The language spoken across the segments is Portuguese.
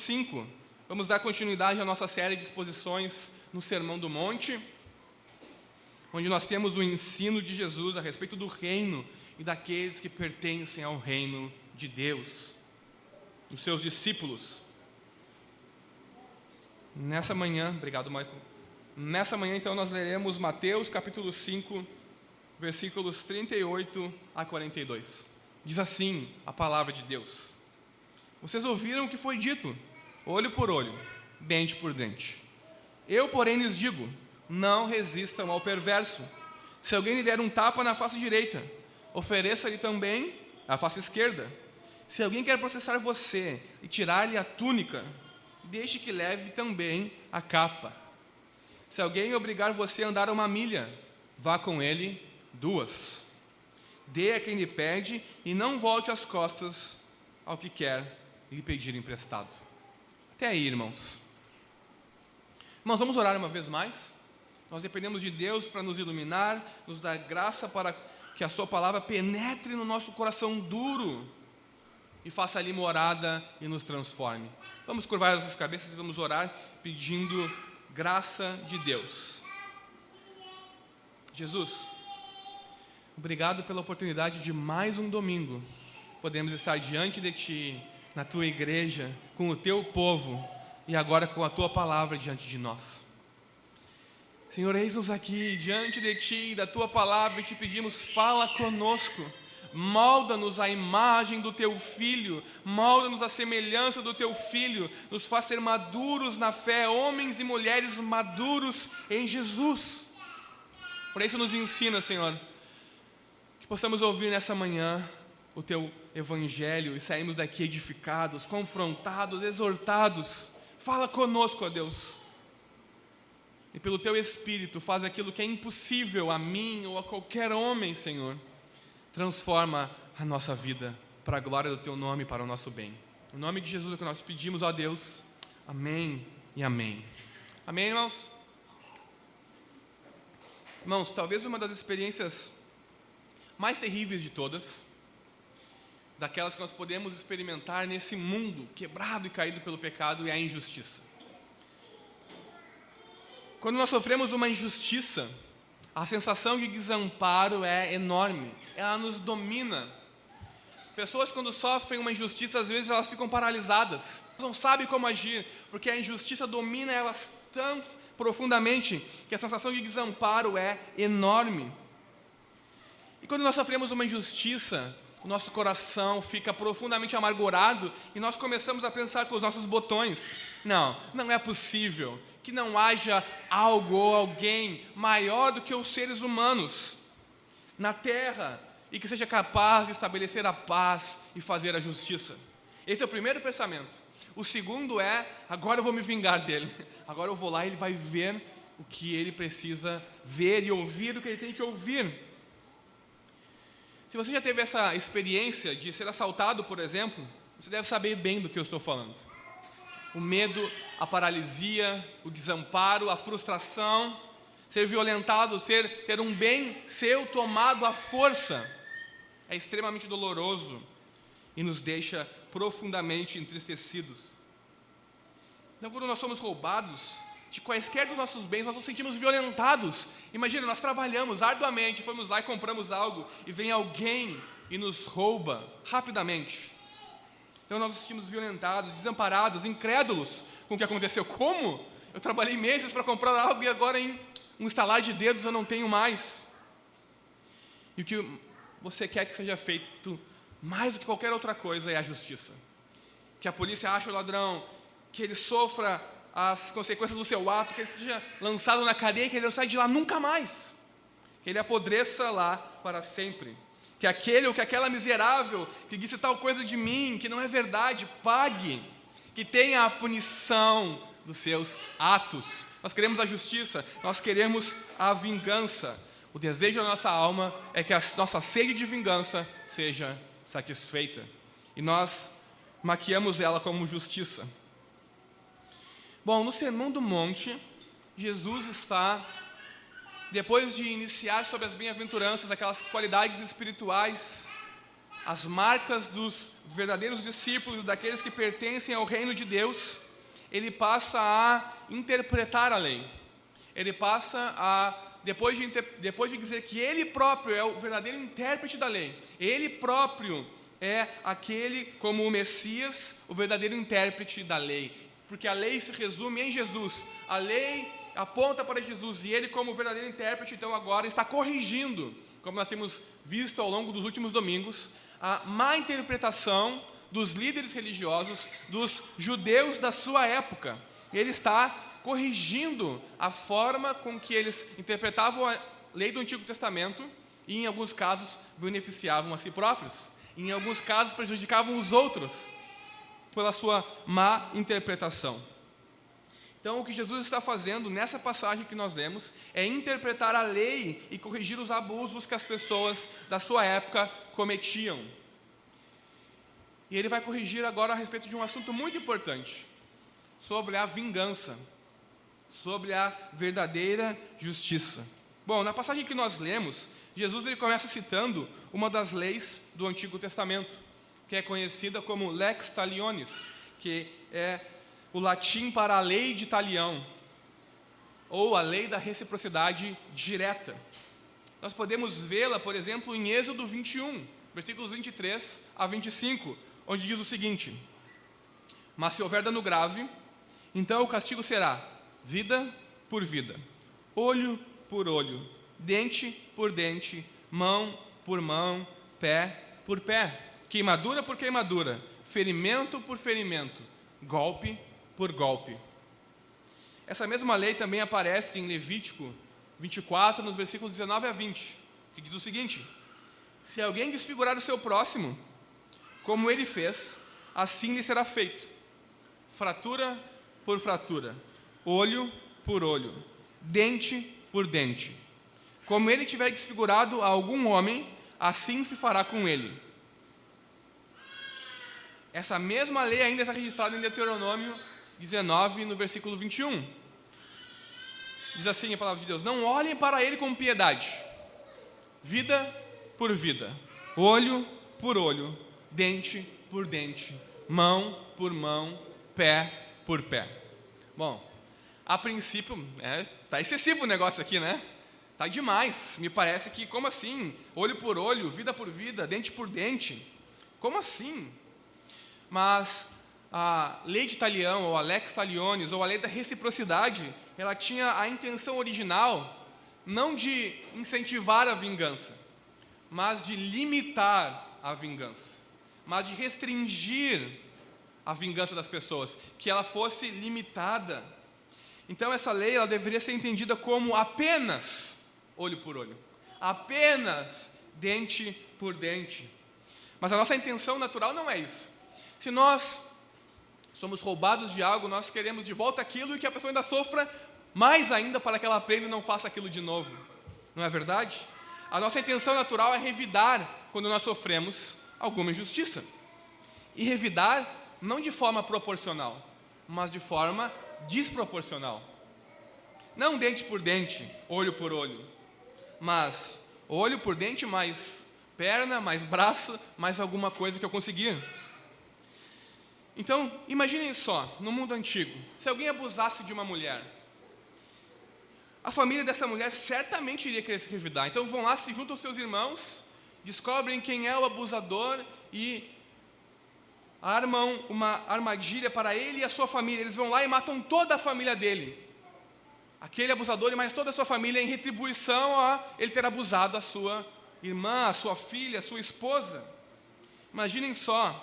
5. Vamos dar continuidade à nossa série de exposições no Sermão do Monte, onde nós temos o ensino de Jesus a respeito do reino e daqueles que pertencem ao reino de Deus, os seus discípulos. Nessa manhã, obrigado, Michael. Nessa manhã, então, nós leremos Mateus capítulo 5, versículos 38 a 42. Diz assim a palavra de Deus: Vocês ouviram o que foi dito, olho por olho, dente por dente. Eu, porém, lhes digo: não resistam ao perverso. Se alguém lhe der um tapa na face direita, ofereça-lhe também a face esquerda. Se alguém quer processar você e tirar-lhe a túnica, deixe que leve também a capa. Se alguém obrigar você a andar uma milha, vá com ele duas. Dê a quem lhe pede e não volte as costas ao que quer lhe pedir emprestado. Até aí, irmãos. Irmãos, vamos orar uma vez mais? Nós dependemos de Deus para nos iluminar, nos dar graça para que a Sua palavra penetre no nosso coração duro e faça ali morada e nos transforme. Vamos curvar as nossas cabeças e vamos orar pedindo graça de Deus. Jesus, obrigado pela oportunidade de mais um domingo. Podemos estar diante de Ti, na Tua igreja, com o Teu povo e agora com a Tua palavra diante de nós. Senhor, eis-nos aqui diante de Ti, da Tua palavra, e te pedimos, fala conosco, molda-nos a imagem do Teu Filho, molda-nos a semelhança do Teu Filho, nos faz ser maduros na fé, homens e mulheres maduros em Jesus. Por isso nos ensina, Senhor, que possamos ouvir nessa manhã o Teu Evangelho e sairmos daqui edificados, confrontados, exortados. Fala conosco, ó Deus e pelo teu Espírito faz aquilo que é impossível a mim ou a qualquer homem, Senhor. Transforma a nossa vida para a glória do teu nome, para o nosso bem. Em nome de Jesus é que nós pedimos a Deus. Amém e amém. Amém, irmãos? Irmãos, talvez uma das experiências mais terríveis de todas, daquelas que nós podemos experimentar nesse mundo quebrado e caído pelo pecado, é a injustiça. Quando nós sofremos uma injustiça, a sensação de desamparo é enorme, ela nos domina. Pessoas, quando sofrem uma injustiça, às vezes elas ficam paralisadas, não sabem como agir, porque a injustiça domina elas tão profundamente que a sensação de desamparo é enorme. E quando nós sofremos uma injustiça, o nosso coração fica profundamente amargurado e nós começamos a pensar com os nossos botões: não, não é possível que não haja algo ou alguém maior do que os seres humanos na terra e que seja capaz de estabelecer a paz e fazer a justiça. Esse é o primeiro pensamento. O segundo é: agora eu vou me vingar dele. Agora eu vou lá e ele vai ver o que ele precisa ver e ouvir o que ele tem que ouvir. Se você já teve essa experiência de ser assaltado, por exemplo, você deve saber bem do que eu estou falando o medo, a paralisia, o desamparo, a frustração, ser violentado, ser, ter um bem seu tomado à força, é extremamente doloroso e nos deixa profundamente entristecidos. Então, quando nós somos roubados de quaisquer dos nossos bens, nós nos sentimos violentados. Imagina, nós trabalhamos arduamente, fomos lá e compramos algo, e vem alguém e nos rouba rapidamente. Então nós nos sentimos violentados, desamparados, incrédulos com o que aconteceu. Como? Eu trabalhei meses para comprar algo e agora em um estalar de dedos eu não tenho mais. E o que você quer que seja feito mais do que qualquer outra coisa é a justiça. Que a polícia ache o ladrão, que ele sofra as consequências do seu ato, que ele seja lançado na cadeia que ele não saia de lá nunca mais. Que ele apodreça lá para sempre que aquele ou que aquela miserável que disse tal coisa de mim, que não é verdade, pague, que tenha a punição dos seus atos. Nós queremos a justiça, nós queremos a vingança. O desejo da nossa alma é que a nossa sede de vingança seja satisfeita. E nós maquiamos ela como justiça. Bom, no Sermão do Monte, Jesus está, depois de iniciar sobre as bem-aventuranças, aquelas qualidades espirituais, as marcas dos verdadeiros discípulos, daqueles que pertencem ao reino de Deus, ele passa a interpretar a lei. Ele passa a, depois de, depois de dizer que ele próprio é o verdadeiro intérprete da lei, ele próprio é aquele, como o Messias, o verdadeiro intérprete da lei porque a lei se resume em Jesus. A lei aponta para Jesus e ele, como verdadeiro intérprete, então agora está corrigindo, como nós temos visto ao longo dos últimos domingos, a má interpretação dos líderes religiosos, dos judeus da sua época. Ele está corrigindo a forma com que eles interpretavam a lei do Antigo Testamento e, em alguns casos, beneficiavam a si próprios, em alguns casos, prejudicavam os outros pela sua má interpretação. Então, o que Jesus está fazendo nessa passagem que nós lemos é interpretar a lei e corrigir os abusos que as pessoas da sua época cometiam. E ele vai corrigir agora a respeito de um assunto muito importante, sobre a vingança, sobre a verdadeira justiça. Bom, na passagem que nós lemos, Jesus ele começa citando uma das leis do Antigo Testamento que é conhecida como lex talionis, que é o latim para a lei de talião, ou a lei da reciprocidade direta. Nós podemos vê-la, por exemplo, em Êxodo 21, versículos 23 a 25, onde diz o seguinte: Mas se houver dano grave, então o castigo será vida por vida, olho por olho, dente por dente, mão por mão, pé por pé queimadura por queimadura, ferimento por ferimento, golpe por golpe. Essa mesma lei também aparece em Levítico 24, nos versículos 19 a 20, que diz o seguinte: Se alguém desfigurar o seu próximo, como ele fez, assim lhe será feito, fratura por fratura, olho por olho, dente por dente. Como ele tiver desfigurado a algum homem, assim se fará com ele essa mesma lei ainda está registrada em Deuteronômio 19, no versículo 21. Diz assim a palavra de Deus: Não olhem para ele com piedade, vida por vida, olho por olho, dente por dente, mão por mão, pé por pé. Bom, a princípio, está é, tá excessivo o negócio aqui, né? Está demais. Me parece que, como assim? Olho por olho, vida por vida, dente por dente. Como assim? Mas a lei de Talião, ou a lex talionis, ou a lei da reciprocidade, ela tinha a intenção original não de incentivar a vingança, mas de limitar a vingança, mas de restringir a vingança das pessoas, que ela fosse limitada. Então essa lei ela deveria ser entendida como apenas olho por olho, apenas dente por dente. Mas a nossa intenção natural não é isso. Se nós somos roubados de algo, nós queremos de volta aquilo e que a pessoa ainda sofra mais ainda para que ela aprenda e não faça aquilo de novo. Não é verdade? A nossa intenção natural é revidar quando nós sofremos alguma injustiça. E revidar não de forma proporcional, mas de forma desproporcional. Não dente por dente, olho por olho, mas olho por dente mais perna, mais braço, mais alguma coisa que eu conseguir. Então, imaginem só, no mundo antigo, se alguém abusasse de uma mulher, a família dessa mulher certamente iria querer se revidar. Então vão lá, se juntam aos seus irmãos, descobrem quem é o abusador e armam uma armadilha para ele e a sua família. Eles vão lá e matam toda a família dele. Aquele abusador e mais toda a sua família em retribuição a ele ter abusado a sua irmã, a sua filha, a sua esposa. Imaginem só,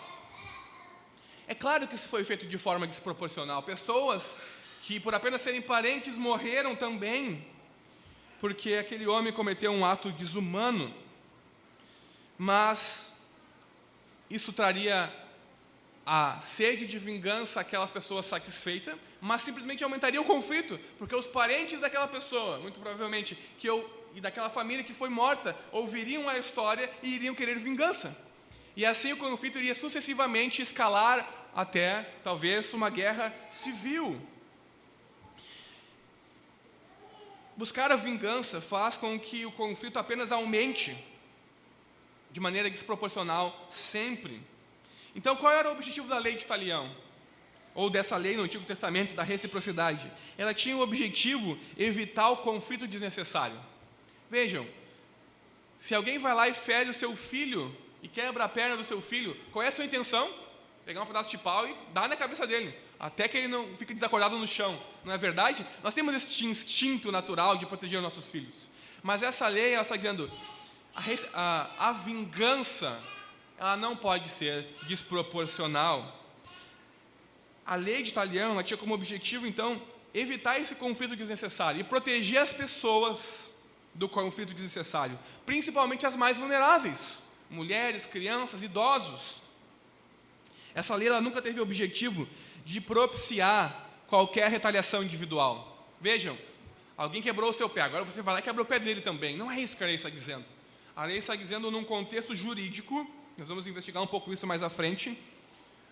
é claro que isso foi feito de forma desproporcional. Pessoas que, por apenas serem parentes, morreram também, porque aquele homem cometeu um ato desumano. Mas isso traria a sede de vingança àquelas pessoas satisfeitas, mas simplesmente aumentaria o conflito, porque os parentes daquela pessoa, muito provavelmente, que eu e daquela família que foi morta ouviriam a história e iriam querer vingança. E assim o conflito iria sucessivamente escalar até talvez uma guerra civil. Buscar a vingança faz com que o conflito apenas aumente de maneira desproporcional sempre. Então, qual era o objetivo da lei de Talião? Ou dessa lei no Antigo Testamento da reciprocidade? Ela tinha o objetivo evitar o conflito desnecessário. Vejam, se alguém vai lá e fere o seu filho e quebra a perna do seu filho, qual é a sua intenção? Pegar um pedaço de pau e dar na cabeça dele, até que ele não fique desacordado no chão. Não é verdade? Nós temos esse instinto natural de proteger os nossos filhos. Mas essa lei, ela está dizendo, a, a, a vingança, ela não pode ser desproporcional. A lei de Italiano tinha como objetivo, então, evitar esse conflito desnecessário e proteger as pessoas do conflito desnecessário, principalmente as mais vulneráveis mulheres, crianças, idosos. Essa lei ela nunca teve o objetivo de propiciar qualquer retaliação individual. Vejam, alguém quebrou o seu pé, agora você vai lá e quebra o pé dele também. Não é isso que a lei está dizendo. A lei está dizendo num contexto jurídico, nós vamos investigar um pouco isso mais à frente,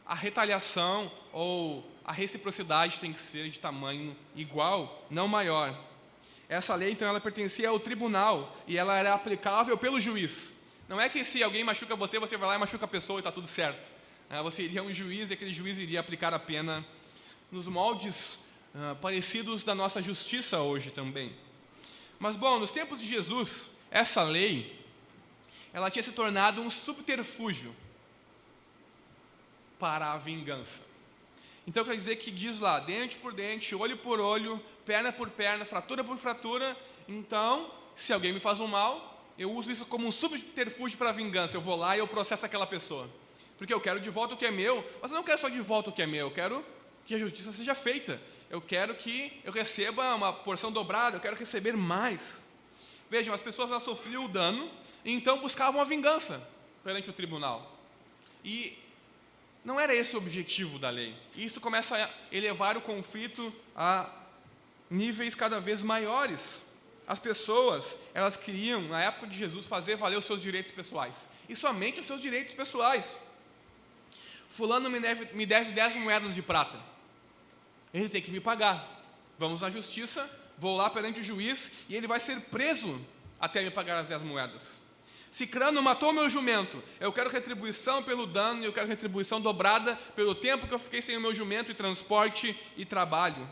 a retaliação ou a reciprocidade tem que ser de tamanho igual, não maior. Essa lei, então, ela pertencia ao tribunal e ela era aplicável pelo juiz. Não é que se alguém machuca você, você vai lá e machuca a pessoa e está tudo certo. É, você iria a um juiz e aquele juiz iria aplicar a pena nos moldes uh, parecidos da nossa justiça hoje também. Mas, bom, nos tempos de Jesus, essa lei, ela tinha se tornado um subterfúgio para a vingança. Então quer dizer que diz lá, dente por dente, olho por olho, perna por perna, fratura por fratura. Então, se alguém me faz um mal, eu uso isso como um subterfúgio para vingança. Eu vou lá e eu processo aquela pessoa. Porque eu quero de volta o que é meu, mas eu não quero só de volta o que é meu, eu quero que a justiça seja feita. Eu quero que eu receba uma porção dobrada, eu quero receber mais. Vejam, as pessoas já sofriam o dano e então buscavam a vingança perante o tribunal. E não era esse o objetivo da lei. E isso começa a elevar o conflito a níveis cada vez maiores. As pessoas, elas queriam, na época de Jesus, fazer valer os seus direitos pessoais. E somente os seus direitos pessoais. Fulano me deve, me deve 10 moedas de prata. Ele tem que me pagar. Vamos à justiça, vou lá perante o juiz e ele vai ser preso até me pagar as 10 moedas. Cicrano matou meu jumento. Eu quero retribuição pelo dano eu quero retribuição dobrada pelo tempo que eu fiquei sem o meu jumento e transporte e trabalho.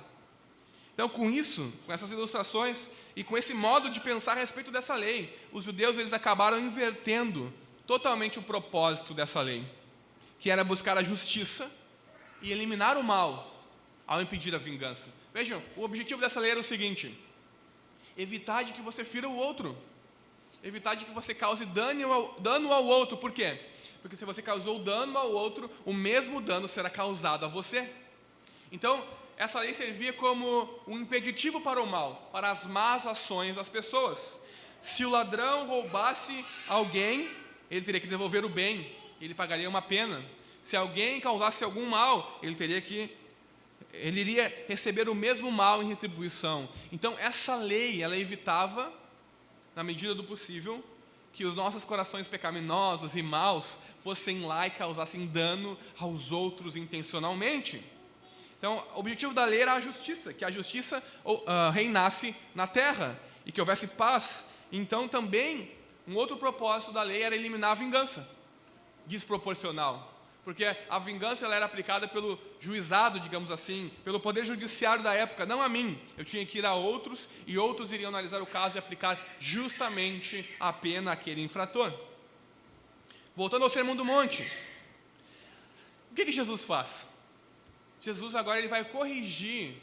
Então, com isso, com essas ilustrações e com esse modo de pensar a respeito dessa lei, os judeus eles acabaram invertendo totalmente o propósito dessa lei, que era buscar a justiça e eliminar o mal ao impedir a vingança. Vejam, o objetivo dessa lei era o seguinte: evitar de que você fira o outro, evitar de que você cause dano ao, dano ao outro. Por quê? Porque se você causou dano ao outro, o mesmo dano será causado a você. Então, essa lei servia como um impeditivo para o mal, para as más ações das pessoas. Se o ladrão roubasse alguém, ele teria que devolver o bem, ele pagaria uma pena. Se alguém causasse algum mal, ele teria que ele iria receber o mesmo mal em retribuição. Então essa lei, ela evitava na medida do possível que os nossos corações pecaminosos e maus fossem lá e causassem dano aos outros intencionalmente. Então, o objetivo da lei era a justiça, que a justiça uh, reinasse na terra e que houvesse paz. Então, também, um outro propósito da lei era eliminar a vingança desproporcional. Porque a vingança ela era aplicada pelo juizado, digamos assim, pelo poder judiciário da época, não a mim. Eu tinha que ir a outros e outros iriam analisar o caso e aplicar justamente a pena àquele infrator. Voltando ao Sermão do Monte. O que, que Jesus faz? Jesus agora ele vai corrigir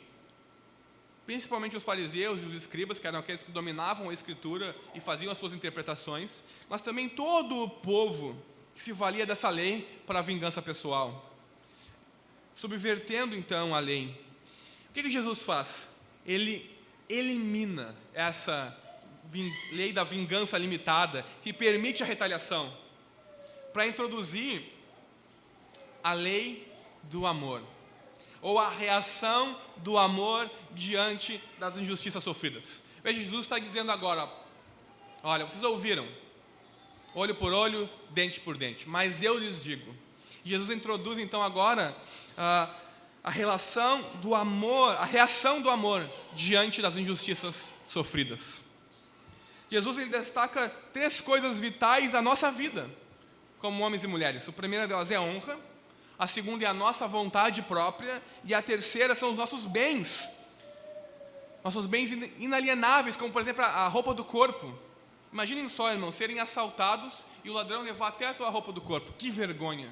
principalmente os fariseus e os escribas, que eram aqueles que dominavam a escritura e faziam as suas interpretações, mas também todo o povo que se valia dessa lei para vingança pessoal. Subvertendo então a lei. O que, que Jesus faz? Ele elimina essa lei da vingança limitada que permite a retaliação para introduzir a lei do amor ou a reação do amor diante das injustiças sofridas. Veja, Jesus está dizendo agora: Olha, vocês ouviram, olho por olho, dente por dente, mas eu lhes digo. Jesus introduz então agora ah, a relação do amor, a reação do amor diante das injustiças sofridas. Jesus ele destaca três coisas vitais da nossa vida, como homens e mulheres. A primeira delas é a honra, a segunda é a nossa vontade própria, e a terceira são os nossos bens. Nossos bens inalienáveis, como por exemplo a roupa do corpo. Imaginem só, irmãos, serem assaltados e o ladrão levar até a tua roupa do corpo. Que vergonha,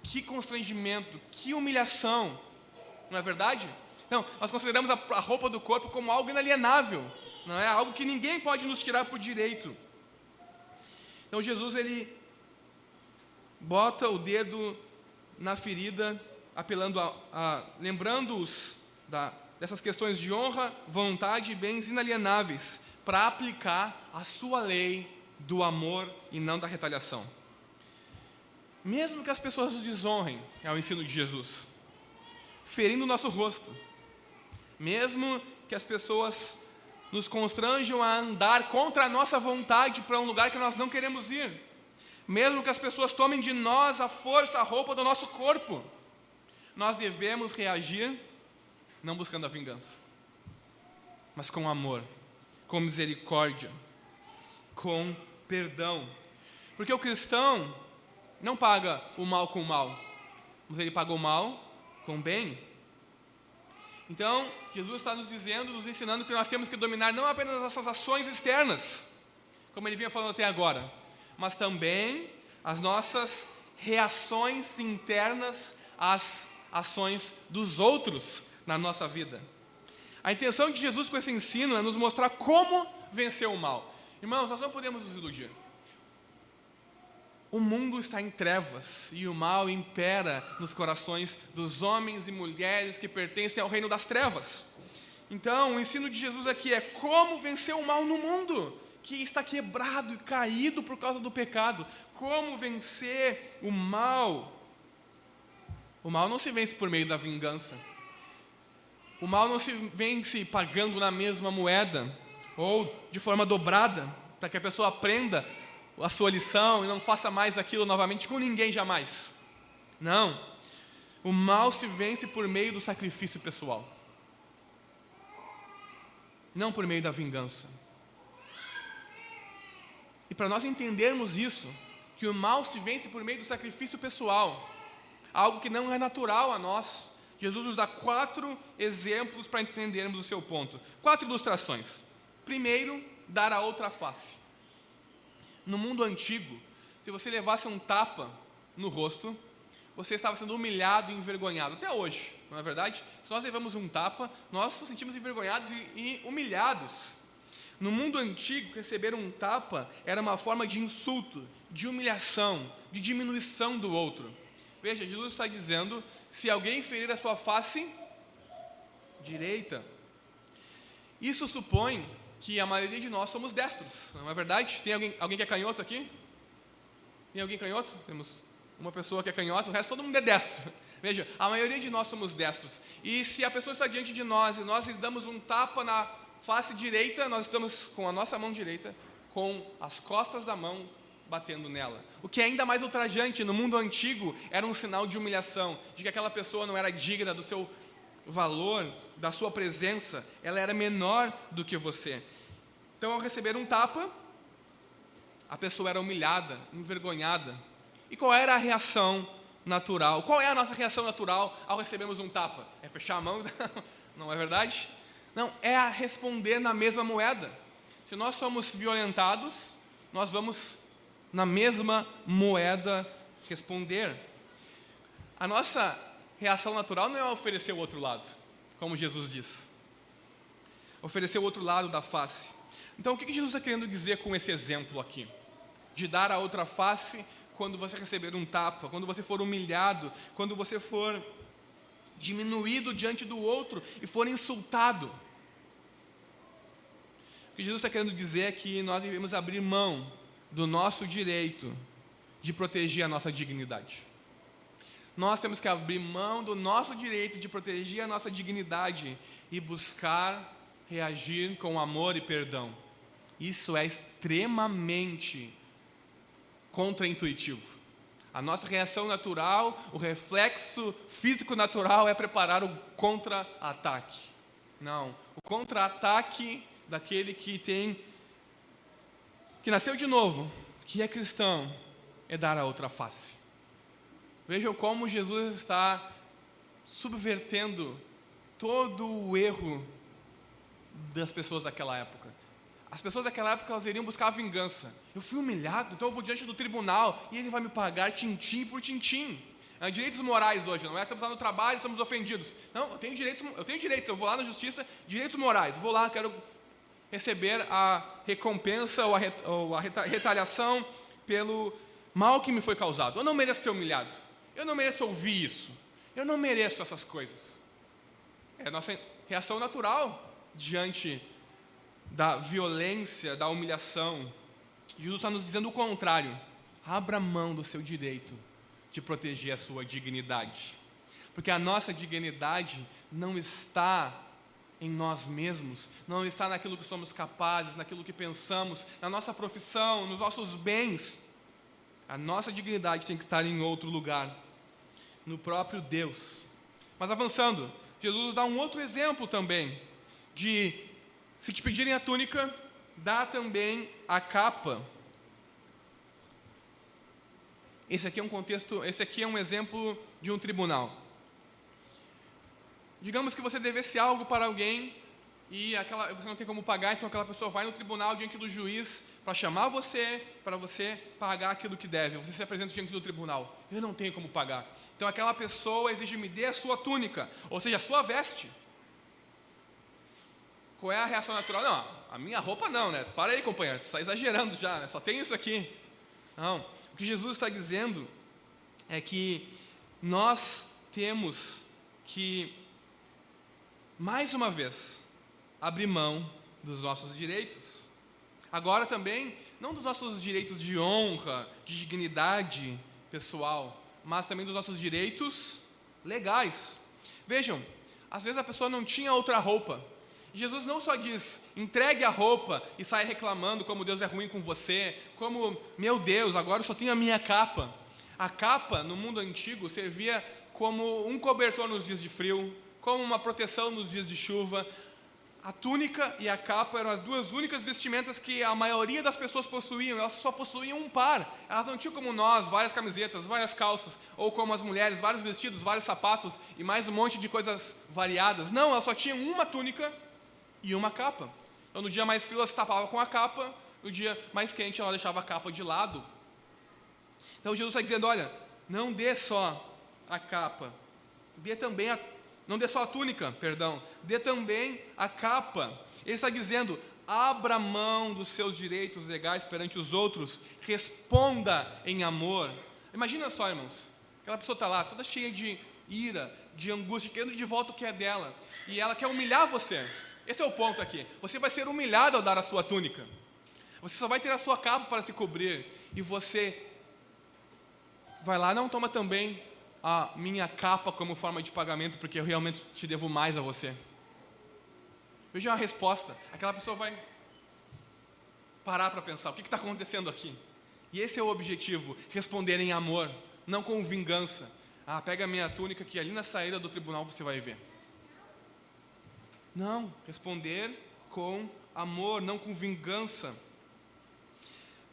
que constrangimento, que humilhação. Não é verdade? Não, nós consideramos a roupa do corpo como algo inalienável, não é algo que ninguém pode nos tirar por direito. Então Jesus ele bota o dedo na ferida, apelando a, a lembrando-os dessas questões de honra, vontade e bens inalienáveis, para aplicar a sua lei do amor e não da retaliação. Mesmo que as pessoas nos desonrem, é o ensino de Jesus, ferindo o nosso rosto, mesmo que as pessoas nos constranjam a andar contra a nossa vontade para um lugar que nós não queremos ir, mesmo que as pessoas tomem de nós a força, a roupa do nosso corpo, nós devemos reagir não buscando a vingança, mas com amor, com misericórdia, com perdão. Porque o cristão não paga o mal com o mal, mas ele paga o mal com o bem. Então, Jesus está nos dizendo, nos ensinando que nós temos que dominar não apenas as nossas ações externas, como ele vinha falando até agora, mas também as nossas reações internas às ações dos outros na nossa vida. A intenção de Jesus com esse ensino é nos mostrar como vencer o mal. Irmãos, nós não podemos nos iludir. O mundo está em trevas e o mal impera nos corações dos homens e mulheres que pertencem ao reino das trevas. Então, o ensino de Jesus aqui é como vencer o mal no mundo que está quebrado e caído por causa do pecado. Como vencer o mal? O mal não se vence por meio da vingança. O mal não se vence pagando na mesma moeda ou de forma dobrada, para que a pessoa aprenda a sua lição e não faça mais aquilo novamente com ninguém jamais. Não. O mal se vence por meio do sacrifício pessoal, não por meio da vingança. Para nós entendermos isso, que o mal se vence por meio do sacrifício pessoal, algo que não é natural a nós, Jesus nos dá quatro exemplos para entendermos o seu ponto. Quatro ilustrações. Primeiro, dar a outra face. No mundo antigo, se você levasse um tapa no rosto, você estava sendo humilhado e envergonhado. Até hoje, não é verdade? Se nós levamos um tapa, nós nos sentimos envergonhados e, e humilhados. No mundo antigo, receber um tapa era uma forma de insulto, de humilhação, de diminuição do outro. Veja, Jesus está dizendo: se alguém ferir a sua face direita, isso supõe que a maioria de nós somos destros, não é verdade? Tem alguém, alguém que é canhoto aqui? Tem alguém canhoto? Temos uma pessoa que é canhoto, o resto todo mundo é destro. Veja, a maioria de nós somos destros. E se a pessoa está diante de nós e nós lhe damos um tapa na face direita, nós estamos com a nossa mão direita, com as costas da mão batendo nela. O que é ainda mais ultrajante, no mundo antigo, era um sinal de humilhação, de que aquela pessoa não era digna do seu valor, da sua presença, ela era menor do que você. Então, ao receber um tapa, a pessoa era humilhada, envergonhada. E qual era a reação natural? Qual é a nossa reação natural ao recebermos um tapa? É fechar a mão? Não é verdade? Não, é a responder na mesma moeda. Se nós somos violentados, nós vamos na mesma moeda responder. A nossa reação natural não é oferecer o outro lado, como Jesus diz. Oferecer o outro lado da face. Então, o que Jesus está querendo dizer com esse exemplo aqui? De dar a outra face quando você receber um tapa, quando você for humilhado, quando você for diminuído diante do outro e for insultado. Que Jesus está querendo dizer é que nós devemos abrir mão do nosso direito de proteger a nossa dignidade. Nós temos que abrir mão do nosso direito de proteger a nossa dignidade e buscar reagir com amor e perdão. Isso é extremamente contraintuitivo. A nossa reação natural, o reflexo físico natural é preparar o contra-ataque. Não, o contra-ataque daquele que tem que nasceu de novo, que é cristão, é dar a outra face. Vejam como Jesus está subvertendo todo o erro das pessoas daquela época. As pessoas daquela época elas iriam buscar vingança. Eu fui humilhado, então eu vou diante do tribunal e ele vai me pagar tintim por tintim. É, direitos morais hoje, não é? Estamos lá no trabalho somos ofendidos. Não, eu tenho direitos, eu tenho direitos, eu vou lá na justiça, direitos morais. Vou lá, quero receber a recompensa ou a, ou a retaliação pelo mal que me foi causado. Eu não mereço ser humilhado. Eu não mereço ouvir isso. Eu não mereço essas coisas. É a nossa reação natural diante da violência, da humilhação. Jesus está nos dizendo o contrário. Abra mão do seu direito de proteger a sua dignidade. Porque a nossa dignidade não está em nós mesmos, não está naquilo que somos capazes, naquilo que pensamos, na nossa profissão, nos nossos bens. A nossa dignidade tem que estar em outro lugar, no próprio Deus. Mas avançando, Jesus dá um outro exemplo também de se te pedirem a túnica, dá também a capa. Esse aqui é um contexto, esse aqui é um exemplo de um tribunal. Digamos que você devesse algo para alguém e aquela, você não tem como pagar, então aquela pessoa vai no tribunal diante do juiz para chamar você, para você pagar aquilo que deve. Você se apresenta diante do tribunal. Eu não tenho como pagar. Então aquela pessoa exige me dê a sua túnica, ou seja, a sua veste. Qual é a reação natural? Não, a minha roupa não, né? Para aí, companheiro, está exagerando já, né? só tem isso aqui. Não, o que Jesus está dizendo é que nós temos que mais uma vez, abrir mão dos nossos direitos. Agora também, não dos nossos direitos de honra, de dignidade pessoal, mas também dos nossos direitos legais. Vejam, às vezes a pessoa não tinha outra roupa. Jesus não só diz, entregue a roupa e sai reclamando como Deus é ruim com você, como, meu Deus, agora eu só tenho a minha capa. A capa, no mundo antigo, servia como um cobertor nos dias de frio, como uma proteção nos dias de chuva. A túnica e a capa eram as duas únicas vestimentas que a maioria das pessoas possuíam, elas só possuíam um par. Elas não tinham como nós, várias camisetas, várias calças, ou como as mulheres, vários vestidos, vários sapatos e mais um monte de coisas variadas. Não, elas só tinham uma túnica e uma capa. Então, no dia mais frio, ela se tapava com a capa, no dia mais quente, ela deixava a capa de lado. Então, Jesus está dizendo: olha, não dê só a capa, dê também a não dê só a túnica, perdão, dê também a capa. Ele está dizendo: abra mão dos seus direitos legais perante os outros, responda em amor. Imagina só, irmãos, aquela pessoa está lá, toda cheia de ira, de angústia, querendo de volta o que é dela, e ela quer humilhar você. Esse é o ponto aqui. Você vai ser humilhado ao dar a sua túnica. Você só vai ter a sua capa para se cobrir, e você vai lá, não toma também a minha capa como forma de pagamento, porque eu realmente te devo mais a você. Veja a resposta. Aquela pessoa vai parar para pensar: o que está acontecendo aqui? E esse é o objetivo: responder em amor, não com vingança. Ah, pega a minha túnica que ali na saída do tribunal você vai ver. Não, responder com amor, não com vingança.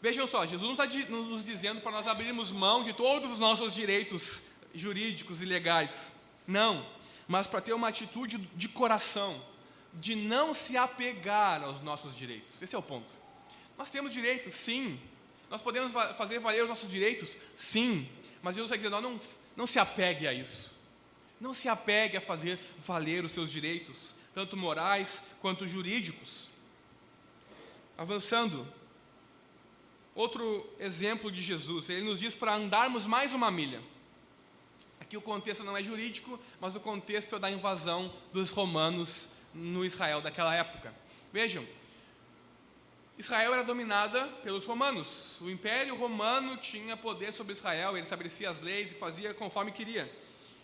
Vejam só, Jesus não está nos dizendo para nós abrirmos mão de todos os nossos direitos jurídicos e legais. Não, mas para ter uma atitude de coração, de não se apegar aos nossos direitos. Esse é o ponto. Nós temos direitos, sim. Nós podemos fazer valer os nossos direitos, sim. Mas Jesus está dizendo, não, não se apegue a isso. Não se apegue a fazer valer os seus direitos, tanto morais quanto jurídicos. Avançando, outro exemplo de Jesus, ele nos diz para andarmos mais uma milha. Aqui o contexto não é jurídico, mas o contexto é da invasão dos romanos no Israel daquela época. Vejam, Israel era dominada pelos romanos. O Império Romano tinha poder sobre Israel, ele estabelecia as leis e fazia conforme queria.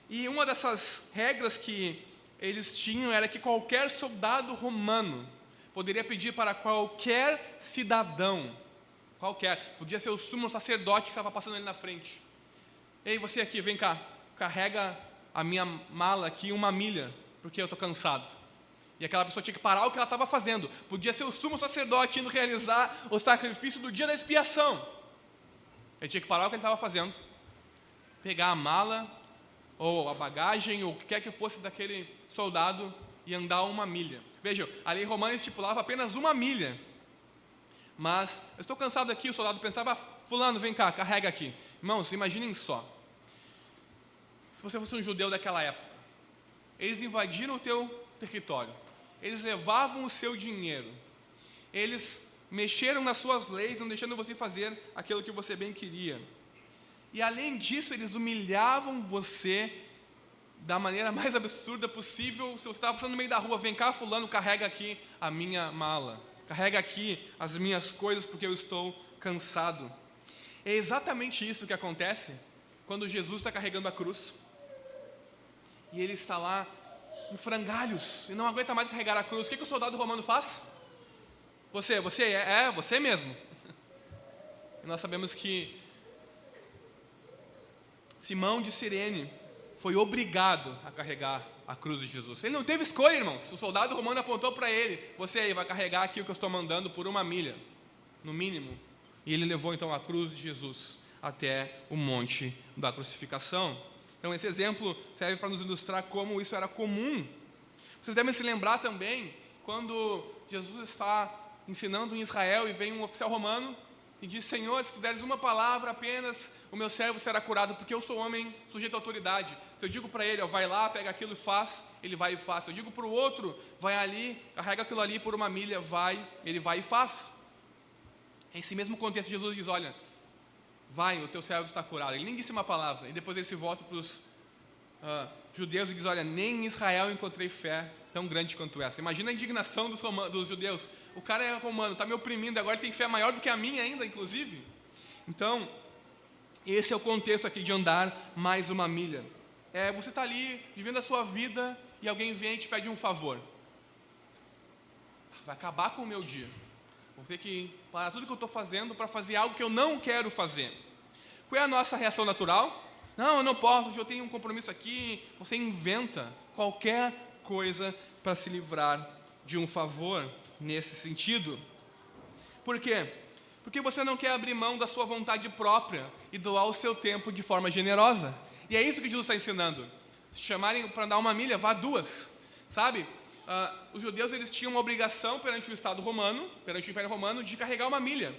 E uma dessas regras que eles tinham era que qualquer soldado romano poderia pedir para qualquer cidadão, qualquer, podia ser o sumo sacerdote que estava passando ali na frente. Ei, você aqui, vem cá, carrega a minha mala aqui uma milha, porque eu estou cansado. E aquela pessoa tinha que parar o que ela estava fazendo. Podia ser o sumo sacerdote indo realizar o sacrifício do dia da expiação. Ele tinha que parar o que ele estava fazendo, pegar a mala, ou a bagagem, ou o que quer que fosse daquele soldado e andar uma milha. Vejam, a lei romana estipulava apenas uma milha. Mas eu estou cansado aqui, o soldado pensava, fulano, vem cá, carrega aqui. Irmãos, imaginem só. Se você fosse um judeu daquela época, eles invadiram o teu território, eles levavam o seu dinheiro, eles mexeram nas suas leis, não deixando você fazer aquilo que você bem queria. E além disso, eles humilhavam você da maneira mais absurda possível. Se você estava passando no meio da rua, vem cá, fulano, carrega aqui a minha mala. Carrega aqui as minhas coisas porque eu estou cansado. É exatamente isso que acontece quando Jesus está carregando a cruz. E ele está lá em frangalhos e não aguenta mais carregar a cruz. O que, que o soldado romano faz? Você, você é, é você mesmo. E nós sabemos que Simão de Sirene foi obrigado a carregar a cruz de Jesus. Ele não teve escolha, irmãos. O soldado romano apontou para ele: Você aí vai carregar aqui o que eu estou mandando por uma milha, no mínimo. E ele levou então a cruz de Jesus até o monte da crucificação. Então, esse exemplo serve para nos ilustrar como isso era comum. Vocês devem se lembrar também quando Jesus está ensinando em Israel e vem um oficial romano e diz: Senhor, se tu deres uma palavra apenas, o meu servo será curado, porque eu sou homem sujeito à autoridade. Se eu digo para ele, ó, vai lá, pega aquilo e faz, ele vai e faz. Se eu digo para o outro, vai ali, carrega aquilo ali por uma milha, vai, ele vai e faz. Nesse mesmo contexto, Jesus diz: Olha, vai, o teu servo está curado. Ele uma palavra, e depois ele se volta para os uh, judeus e diz: Olha, nem em Israel encontrei fé tão grande quanto essa. Imagina a indignação dos, dos judeus. O cara é romano, está me oprimindo, agora tem fé maior do que a minha ainda, inclusive. Então, esse é o contexto aqui de andar mais uma milha. É, você está ali vivendo a sua vida e alguém vem e te pede um favor. Vai acabar com o meu dia. Vou ter que parar tudo que eu estou fazendo para fazer algo que eu não quero fazer. Qual é a nossa reação natural? Não, eu não posso, eu tenho um compromisso aqui. Você inventa qualquer coisa para se livrar de um favor nesse sentido. Por quê? Porque você não quer abrir mão da sua vontade própria e doar o seu tempo de forma generosa. E é isso que Jesus está ensinando. Se chamarem para dar uma milha, vá duas. Sabe? Uh, os judeus eles tinham uma obrigação perante o Estado romano, perante o Império Romano, de carregar uma milha.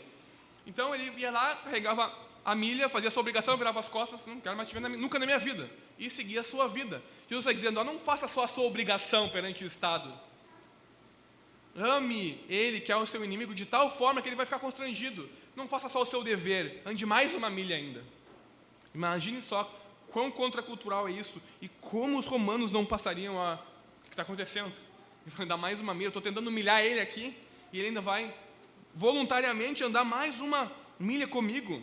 Então ele ia lá, carregava a milha, fazia a sua obrigação, virava as costas, não quero mais te ver na, nunca na minha vida. E seguia a sua vida. Jesus está dizendo, não faça só a sua obrigação perante o Estado. Ame ele, que é o seu inimigo, de tal forma que ele vai ficar constrangido. Não faça só o seu dever, ande mais uma milha ainda. Imagine só quão contracultural é isso e como os romanos não passariam a. O que está acontecendo? Ele vai andar mais uma milha, estou tentando humilhar ele aqui e ele ainda vai voluntariamente andar mais uma milha comigo.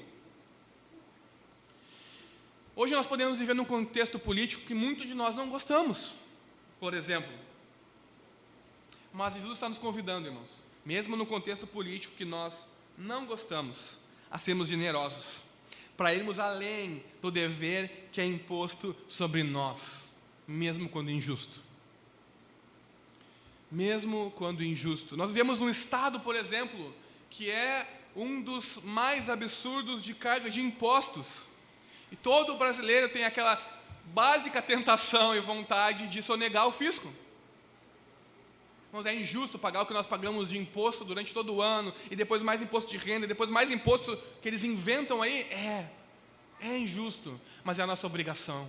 Hoje nós podemos viver num contexto político que muitos de nós não gostamos. Por exemplo, mas Jesus está nos convidando, irmãos, mesmo no contexto político que nós não gostamos, a sermos generosos, para irmos além do dever que é imposto sobre nós, mesmo quando injusto. Mesmo quando injusto. Nós vivemos num estado, por exemplo, que é um dos mais absurdos de carga de impostos. E todo brasileiro tem aquela básica tentação e vontade de sonegar o fisco. Irmãos, é injusto pagar o que nós pagamos de imposto durante todo o ano, e depois mais imposto de renda, e depois mais imposto que eles inventam aí. É, é injusto, mas é a nossa obrigação.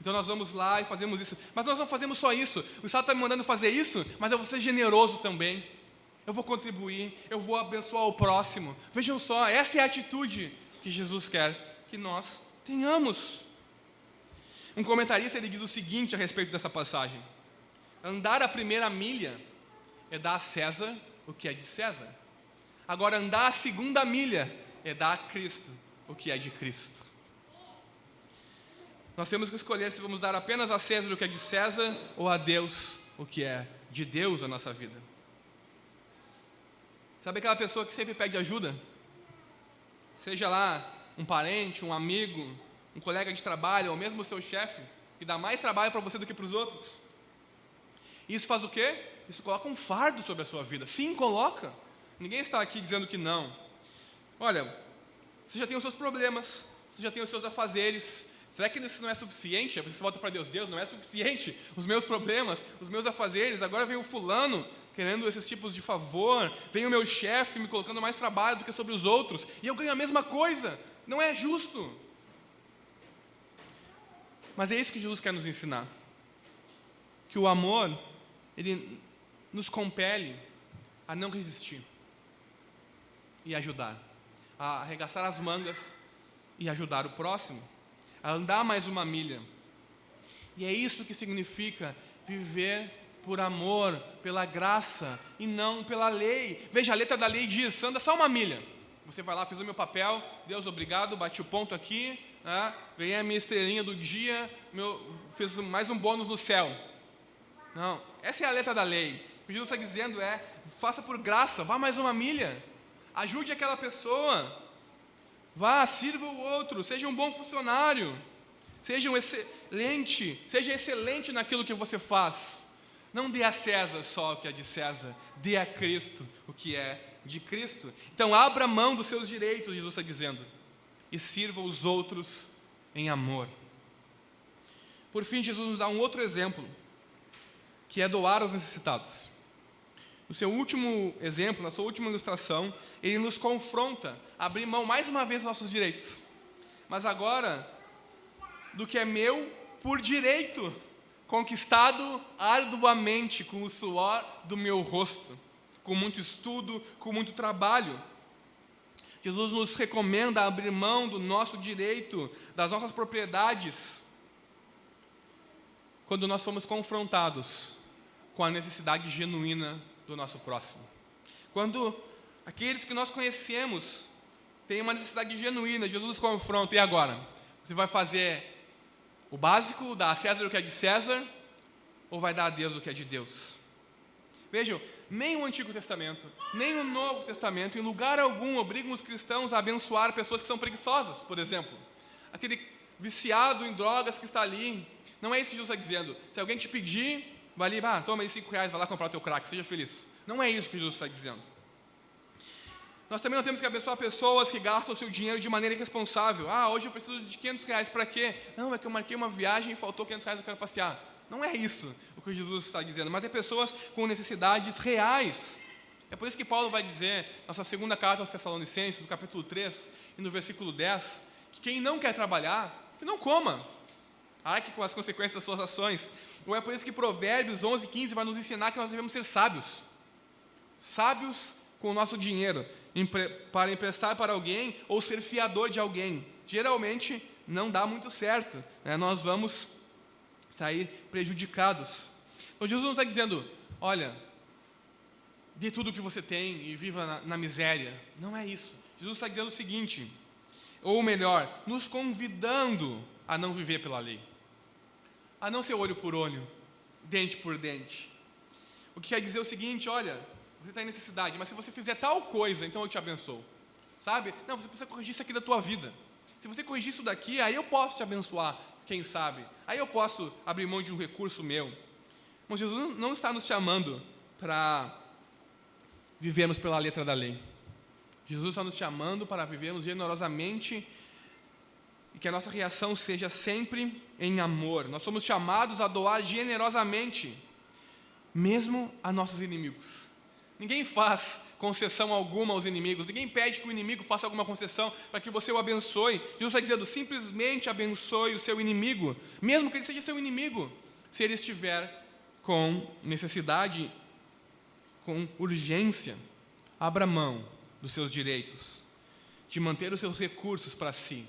Então nós vamos lá e fazemos isso. Mas nós não fazemos só isso. O Estado está me mandando fazer isso, mas eu vou ser generoso também. Eu vou contribuir, eu vou abençoar o próximo. Vejam só, essa é a atitude que Jesus quer que nós tenhamos. Um comentarista ele diz o seguinte a respeito dessa passagem: andar a primeira milha é dar a César o que é de César. Agora, andar a segunda milha é dar a Cristo o que é de Cristo. Nós temos que escolher se vamos dar apenas a César o que é de César ou a Deus o que é de Deus a nossa vida. Sabe aquela pessoa que sempre pede ajuda? Seja lá um parente, um amigo, um colega de trabalho, ou mesmo o seu chefe, que dá mais trabalho para você do que para os outros. Isso faz o quê? Isso coloca um fardo sobre a sua vida. Sim, coloca. Ninguém está aqui dizendo que não. Olha, você já tem os seus problemas, você já tem os seus afazeres. Será que isso não é suficiente? Você volta para Deus, Deus, não é suficiente os meus problemas, os meus afazeres. Agora vem o fulano querendo esses tipos de favor, vem o meu chefe me colocando mais trabalho do que sobre os outros, e eu ganho a mesma coisa. Não é justo. Mas é isso que Jesus quer nos ensinar. Que o amor, ele nos compele a não resistir e ajudar, a arregaçar as mangas e ajudar o próximo, a andar mais uma milha. E é isso que significa viver por amor, pela graça e não pela lei. Veja, a letra da lei diz: anda só uma milha. Você vai lá, fiz o meu papel, Deus obrigado, bati o ponto aqui, né? ganhei a minha estrelinha do dia, meu, fiz mais um bônus no céu. Não, essa é a letra da lei. O que Jesus está dizendo é: faça por graça, vá mais uma milha, ajude aquela pessoa, vá, sirva o outro, seja um bom funcionário, seja um excelente, seja excelente naquilo que você faz. Não dê a César só o que é de César, dê a Cristo o que é de Cristo. Então, abra mão dos seus direitos, Jesus está dizendo, e sirva os outros em amor. Por fim, Jesus nos dá um outro exemplo, que é doar aos necessitados. No seu último exemplo, na sua última ilustração, ele nos confronta a abrir mão mais uma vez dos nossos direitos. Mas agora, do que é meu por direito, conquistado arduamente com o suor do meu rosto, com muito estudo, com muito trabalho. Jesus nos recomenda abrir mão do nosso direito, das nossas propriedades, quando nós somos confrontados com a necessidade genuína do nosso próximo. Quando aqueles que nós conhecemos têm uma necessidade genuína, Jesus confronta, e agora? Você vai fazer o básico, dar a César o que é de César, ou vai dar a Deus o que é de Deus? Vejam, nem o Antigo Testamento, nem o Novo Testamento, em lugar algum, obrigam os cristãos a abençoar pessoas que são preguiçosas, por exemplo. Aquele viciado em drogas que está ali. Não é isso que Jesus está dizendo. Se alguém te pedir, vai ali, ah, toma aí cinco reais, vai lá comprar o teu crack, seja feliz. Não é isso que Jesus está dizendo. Nós também não temos que abençoar pessoas que gastam o seu dinheiro de maneira irresponsável. Ah, hoje eu preciso de 500 reais, para quê? Não, é que eu marquei uma viagem e faltou 500 reais, eu quero passear. Não é isso o que Jesus está dizendo, mas é pessoas com necessidades reais. É por isso que Paulo vai dizer, na sua segunda carta aos Tessalonicenses, no capítulo 3 e no versículo 10, que quem não quer trabalhar, que não coma. Arque com as consequências das suas ações. Ou é por isso que Provérbios 11, 15 vai nos ensinar que nós devemos ser sábios. Sábios com o nosso dinheiro para emprestar para alguém ou ser fiador de alguém. Geralmente não dá muito certo, né? nós vamos sair prejudicados. Então Jesus não está dizendo, olha, dê tudo o que você tem e viva na, na miséria. Não é isso. Jesus está dizendo o seguinte, ou melhor, nos convidando a não viver pela lei, a não ser olho por olho, dente por dente. O que quer dizer o seguinte, olha, você está em necessidade, mas se você fizer tal coisa, então eu te abençoo. Sabe? Não, você precisa corrigir isso aqui da tua vida. Se você corrigir isso daqui, aí eu posso te abençoar, quem sabe. Aí eu posso abrir mão de um recurso meu. Mas Jesus não está nos chamando para vivermos pela letra da lei. Jesus está nos chamando para vivermos generosamente e que a nossa reação seja sempre em amor. Nós somos chamados a doar generosamente, mesmo a nossos inimigos. Ninguém faz concessão alguma aos inimigos, ninguém pede que o inimigo faça alguma concessão para que você o abençoe. Jesus está dizendo: simplesmente abençoe o seu inimigo, mesmo que ele seja seu inimigo, se ele estiver com necessidade, com urgência. Abra mão dos seus direitos, de manter os seus recursos para si,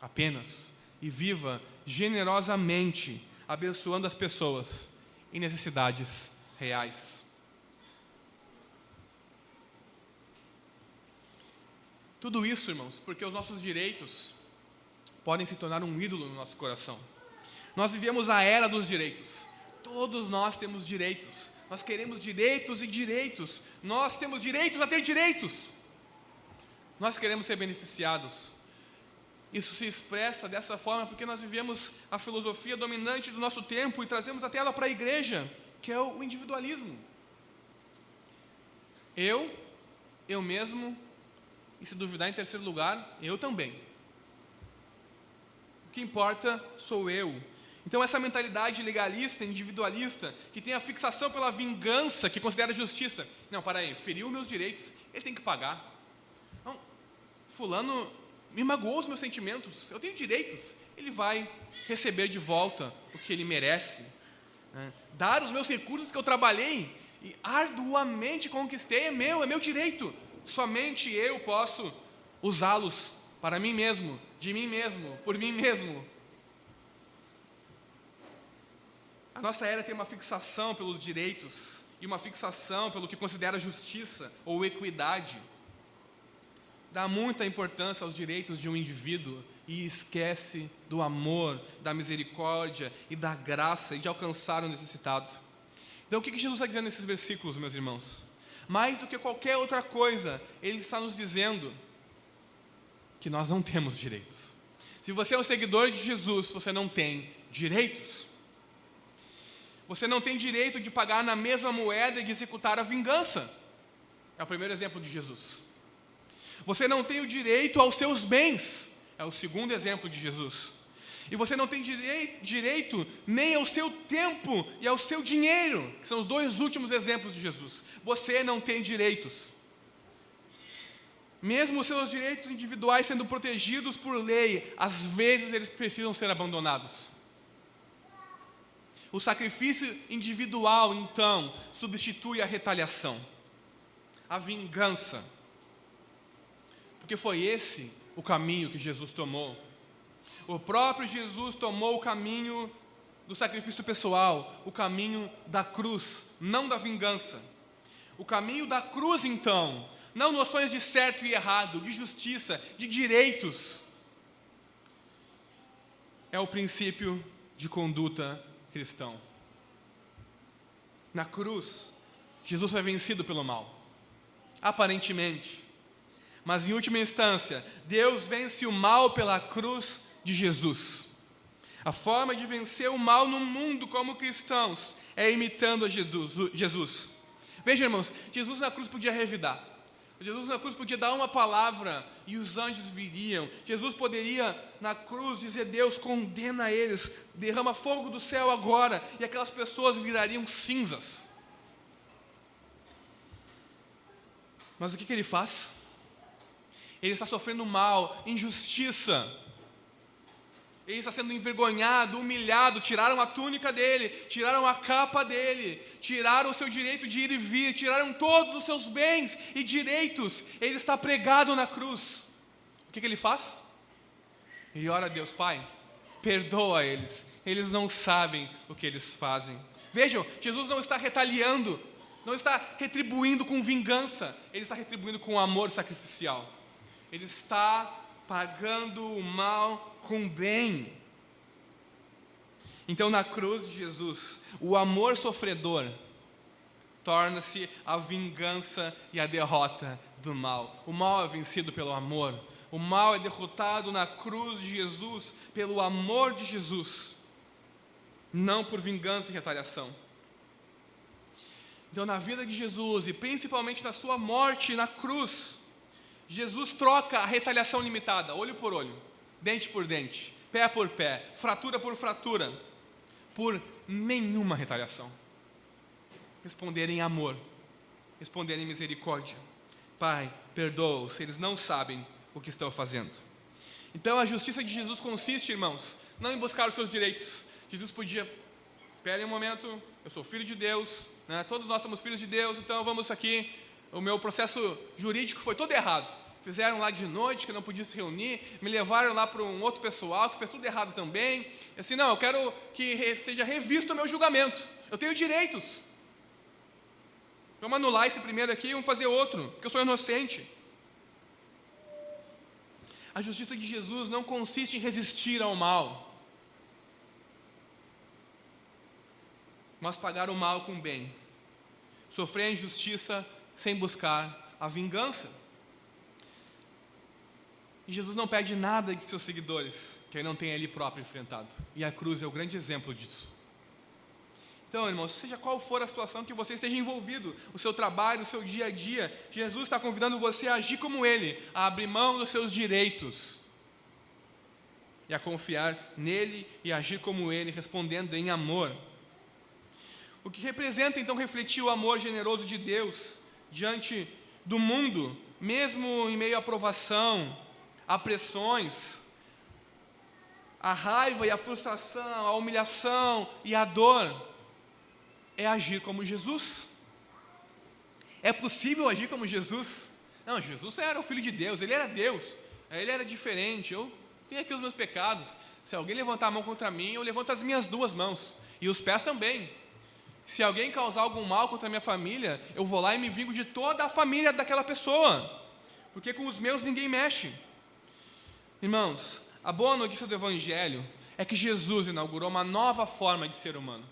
apenas, e viva generosamente, abençoando as pessoas em necessidades reais. Tudo isso, irmãos, porque os nossos direitos podem se tornar um ídolo no nosso coração. Nós vivemos a era dos direitos. Todos nós temos direitos. Nós queremos direitos e direitos. Nós temos direitos a ter direitos. Nós queremos ser beneficiados. Isso se expressa dessa forma porque nós vivemos a filosofia dominante do nosso tempo e trazemos até ela para a igreja, que é o individualismo. Eu, eu mesmo, e se duvidar em terceiro lugar, eu também. O que importa sou eu. Então, essa mentalidade legalista, individualista, que tem a fixação pela vingança, que considera justiça. Não, para aí, feriu meus direitos, ele tem que pagar. Fulano me magoou os meus sentimentos, eu tenho direitos, ele vai receber de volta o que ele merece. Né? Dar os meus recursos que eu trabalhei e arduamente conquistei é meu, é meu direito. Somente eu posso usá-los para mim mesmo, de mim mesmo, por mim mesmo. A nossa era tem uma fixação pelos direitos e uma fixação pelo que considera justiça ou equidade. Dá muita importância aos direitos de um indivíduo e esquece do amor, da misericórdia e da graça e de alcançar o necessitado. Então, o que Jesus está dizendo nesses versículos, meus irmãos? Mais do que qualquer outra coisa, Ele está nos dizendo que nós não temos direitos. Se você é um seguidor de Jesus, você não tem direitos. Você não tem direito de pagar na mesma moeda e de executar a vingança. É o primeiro exemplo de Jesus. Você não tem o direito aos seus bens. É o segundo exemplo de Jesus. E você não tem direito nem ao seu tempo e ao seu dinheiro, que são os dois últimos exemplos de Jesus. Você não tem direitos. Mesmo os seus direitos individuais sendo protegidos por lei, às vezes eles precisam ser abandonados. O sacrifício individual, então, substitui a retaliação, a vingança. Porque foi esse o caminho que Jesus tomou. O próprio Jesus tomou o caminho do sacrifício pessoal, o caminho da cruz, não da vingança. O caminho da cruz, então, não noções de certo e errado, de justiça, de direitos. É o princípio de conduta cristão. Na cruz, Jesus foi vencido pelo mal, aparentemente. Mas em última instância, Deus vence o mal pela cruz de Jesus. A forma de vencer o mal no mundo como cristãos é imitando a Jesus. Veja, irmãos, Jesus na cruz podia revidar. Jesus na cruz podia dar uma palavra e os anjos viriam. Jesus poderia na cruz dizer: Deus condena eles, derrama fogo do céu agora, e aquelas pessoas virariam cinzas. Mas o que, que ele faz? Ele está sofrendo mal, injustiça ele está sendo envergonhado, humilhado. Tiraram a túnica dele, tiraram a capa dele, tiraram o seu direito de ir e vir, tiraram todos os seus bens e direitos. Ele está pregado na cruz. O que, que ele faz? Ele ora a Deus, Pai, perdoa eles, eles não sabem o que eles fazem. Vejam, Jesus não está retaliando, não está retribuindo com vingança, ele está retribuindo com amor sacrificial. Ele está pagando o mal com bem. Então, na cruz de Jesus, o amor sofredor torna-se a vingança e a derrota do mal. O mal é vencido pelo amor. O mal é derrotado na cruz de Jesus pelo amor de Jesus, não por vingança e retaliação. Então, na vida de Jesus e principalmente na sua morte na cruz, Jesus troca a retaliação limitada, olho por olho, dente por dente, pé por pé, fratura por fratura, por nenhuma retaliação. Responder em amor, responder em misericórdia. Pai, perdoa-os, eles não sabem o que estão fazendo. Então a justiça de Jesus consiste, irmãos, não em buscar os seus direitos. Jesus podia, esperem um momento, eu sou filho de Deus, né? todos nós somos filhos de Deus, então vamos aqui, o meu processo jurídico foi todo errado fizeram lá de noite, que não podia se reunir, me levaram lá para um outro pessoal que fez tudo errado também. Eu assim, não, eu quero que seja revisto o meu julgamento. Eu tenho direitos. Vamos anular esse primeiro aqui e vamos fazer outro, porque eu sou inocente. A justiça de Jesus não consiste em resistir ao mal, mas pagar o mal com o bem. sofrer a injustiça sem buscar a vingança. E Jesus não pede nada de seus seguidores que ele não tenha ele próprio enfrentado. E a cruz é o grande exemplo disso. Então, irmãos, seja qual for a situação que você esteja envolvido, o seu trabalho, o seu dia a dia, Jesus está convidando você a agir como Ele, a abrir mão dos seus direitos e a confiar nele e agir como Ele, respondendo em amor. O que representa então refletir o amor generoso de Deus diante do mundo, mesmo em meio à provação, a pressões, a raiva e a frustração, a humilhação e a dor é agir como Jesus. É possível agir como Jesus? Não, Jesus era o Filho de Deus, ele era Deus, ele era diferente. Eu tenho aqui os meus pecados. Se alguém levantar a mão contra mim, eu levanto as minhas duas mãos, e os pés também. Se alguém causar algum mal contra a minha família, eu vou lá e me vingo de toda a família daquela pessoa, porque com os meus ninguém mexe. Irmãos, a boa notícia do Evangelho é que Jesus inaugurou uma nova forma de ser humano.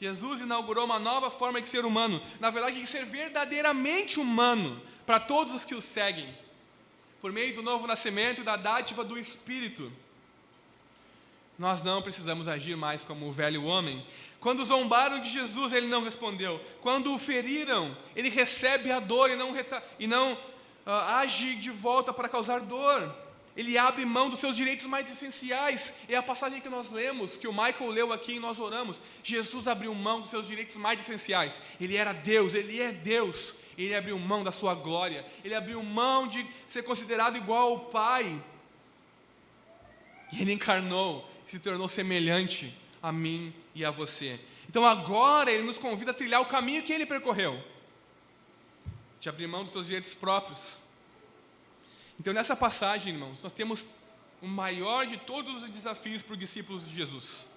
Jesus inaugurou uma nova forma de ser humano, na verdade, de ser verdadeiramente humano para todos os que o seguem, por meio do novo nascimento e da dádiva do Espírito. Nós não precisamos agir mais como o velho homem. Quando zombaram de Jesus, ele não respondeu. Quando o feriram, ele recebe a dor e não, e não uh, age de volta para causar dor. Ele abre mão dos seus direitos mais essenciais. É a passagem que nós lemos, que o Michael leu aqui e nós oramos. Jesus abriu mão dos seus direitos mais essenciais. Ele era Deus, ele é Deus. Ele abriu mão da sua glória. Ele abriu mão de ser considerado igual ao Pai. E ele encarnou, se tornou semelhante a mim e a você. Então agora ele nos convida a trilhar o caminho que ele percorreu de abrir mão dos seus direitos próprios então, nessa passagem, irmãos, nós temos o maior de todos os desafios para os discípulos de Jesus: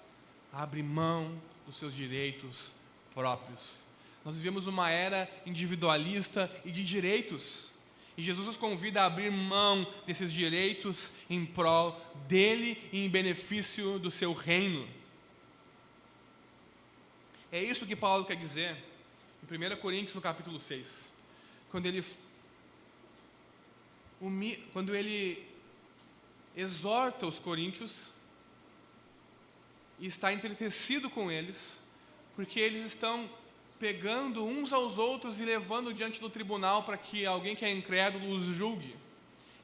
abre mão dos seus direitos próprios. Nós vivemos uma era individualista e de direitos. E Jesus nos convida a abrir mão desses direitos em prol dele e em benefício do seu reino. É isso que Paulo quer dizer em 1 Coríntios, no capítulo 6, quando ele quando ele exorta os coríntios e está entretecido com eles, porque eles estão pegando uns aos outros e levando diante do tribunal para que alguém que é incrédulo os julgue.